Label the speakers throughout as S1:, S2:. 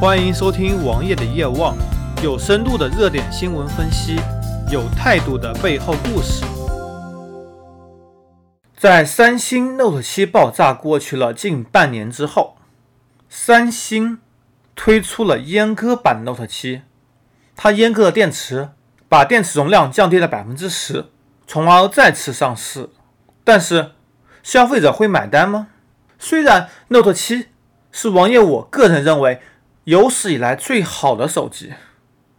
S1: 欢迎收听王爷的夜望，有深度的热点新闻分析，有态度的背后故事。在三星 Note 7爆炸过去了近半年之后，三星推出了阉割版 Note 7，它阉割了电池，把电池容量降低了百分之十，从而再次上市。但是，消费者会买单吗？虽然 Note 7是王爷我个人认为。有史以来最好的手机，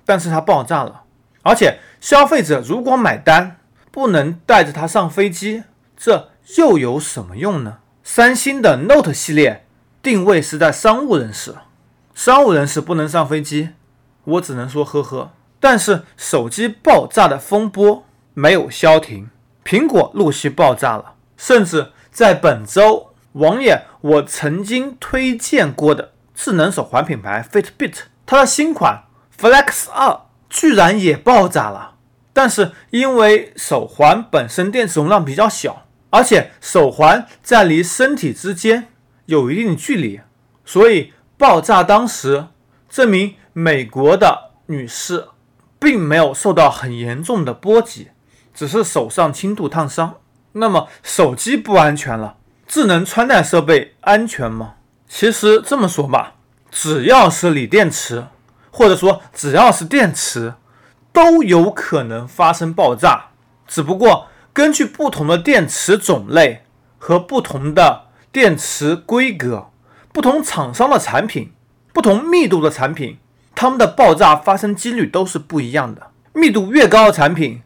S1: 但是它爆炸了，而且消费者如果买单，不能带着它上飞机，这又有什么用呢？三星的 Note 系列定位是在商务人士，商务人士不能上飞机，我只能说呵呵。但是手机爆炸的风波没有消停，苹果陆续爆炸了，甚至在本周，王爷我曾经推荐过的。智能手环品牌 Fitbit，它的新款 Flex 2居然也爆炸了。但是因为手环本身电池容量比较小，而且手环在离身体之间有一定的距离，所以爆炸当时这名美国的女士并没有受到很严重的波及，只是手上轻度烫伤。那么手机不安全了，智能穿戴设备安全吗？其实这么说吧，只要是锂电池，或者说只要是电池，都有可能发生爆炸。只不过根据不同的电池种类和不同的电池规格、不同厂商的产品、不同密度的产品，它们的爆炸发生几率都是不一样的。密度越高的产品，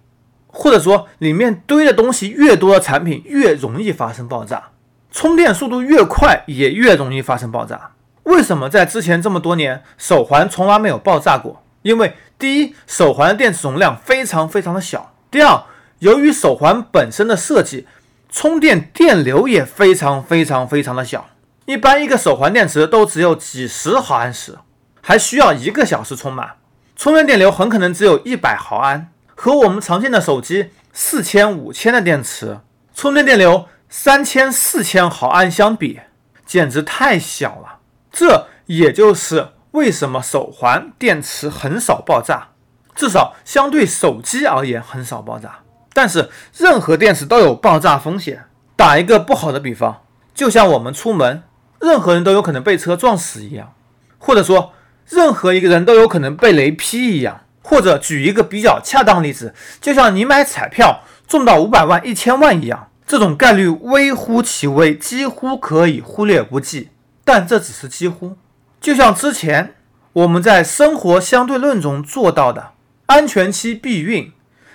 S1: 或者说里面堆的东西越多的产品，越容易发生爆炸。充电速度越快，也越容易发生爆炸。为什么在之前这么多年，手环从来没有爆炸过？因为第一，手环的电池容量非常非常的小；第二，由于手环本身的设计，充电电流也非常非常非常的小。一般一个手环电池都只有几十毫安时，还需要一个小时充满，充电电流很可能只有一百毫安，和我们常见的手机四千、五千的电池充电电流。三千四千毫安相比，简直太小了。这也就是为什么手环电池很少爆炸，至少相对手机而言很少爆炸。但是任何电池都有爆炸风险。打一个不好的比方，就像我们出门，任何人都有可能被车撞死一样，或者说任何一个人都有可能被雷劈一样。或者举一个比较恰当例子，就像你买彩票中到五百万、一千万一样。这种概率微乎其微，几乎可以忽略不计。但这只是几乎。就像之前我们在生活相对论中做到的，安全期避孕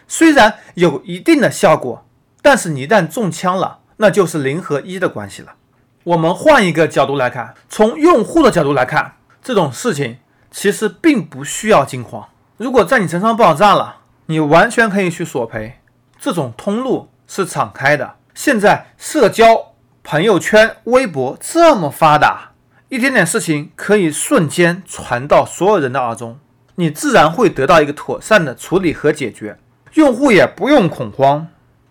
S1: 虽然有一定的效果，但是你一旦中枪了，那就是零和一的关系了。我们换一个角度来看，从用户的角度来看，这种事情其实并不需要惊慌。如果在你身上爆炸了，你完全可以去索赔，这种通路是敞开的。现在社交朋友圈、微博这么发达，一点点事情可以瞬间传到所有人的耳中，你自然会得到一个妥善的处理和解决。用户也不用恐慌，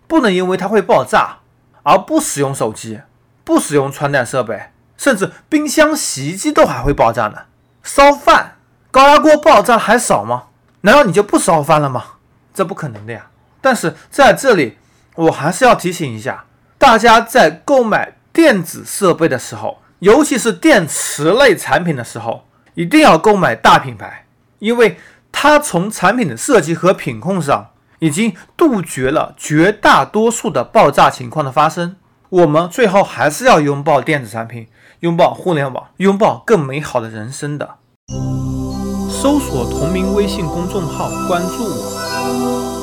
S1: 不能因为它会爆炸而不使用手机、不使用穿戴设备，甚至冰箱、洗衣机都还会爆炸呢。烧饭，高压锅爆炸还少吗？难道你就不烧饭了吗？这不可能的呀。但是在这里。我还是要提醒一下大家，在购买电子设备的时候，尤其是电池类产品的时候，一定要购买大品牌，因为它从产品的设计和品控上，已经杜绝了绝大多数的爆炸情况的发生。我们最后还是要拥抱电子产品，拥抱互联网，拥抱更美好的人生的。搜索同名微信公众号，关注我。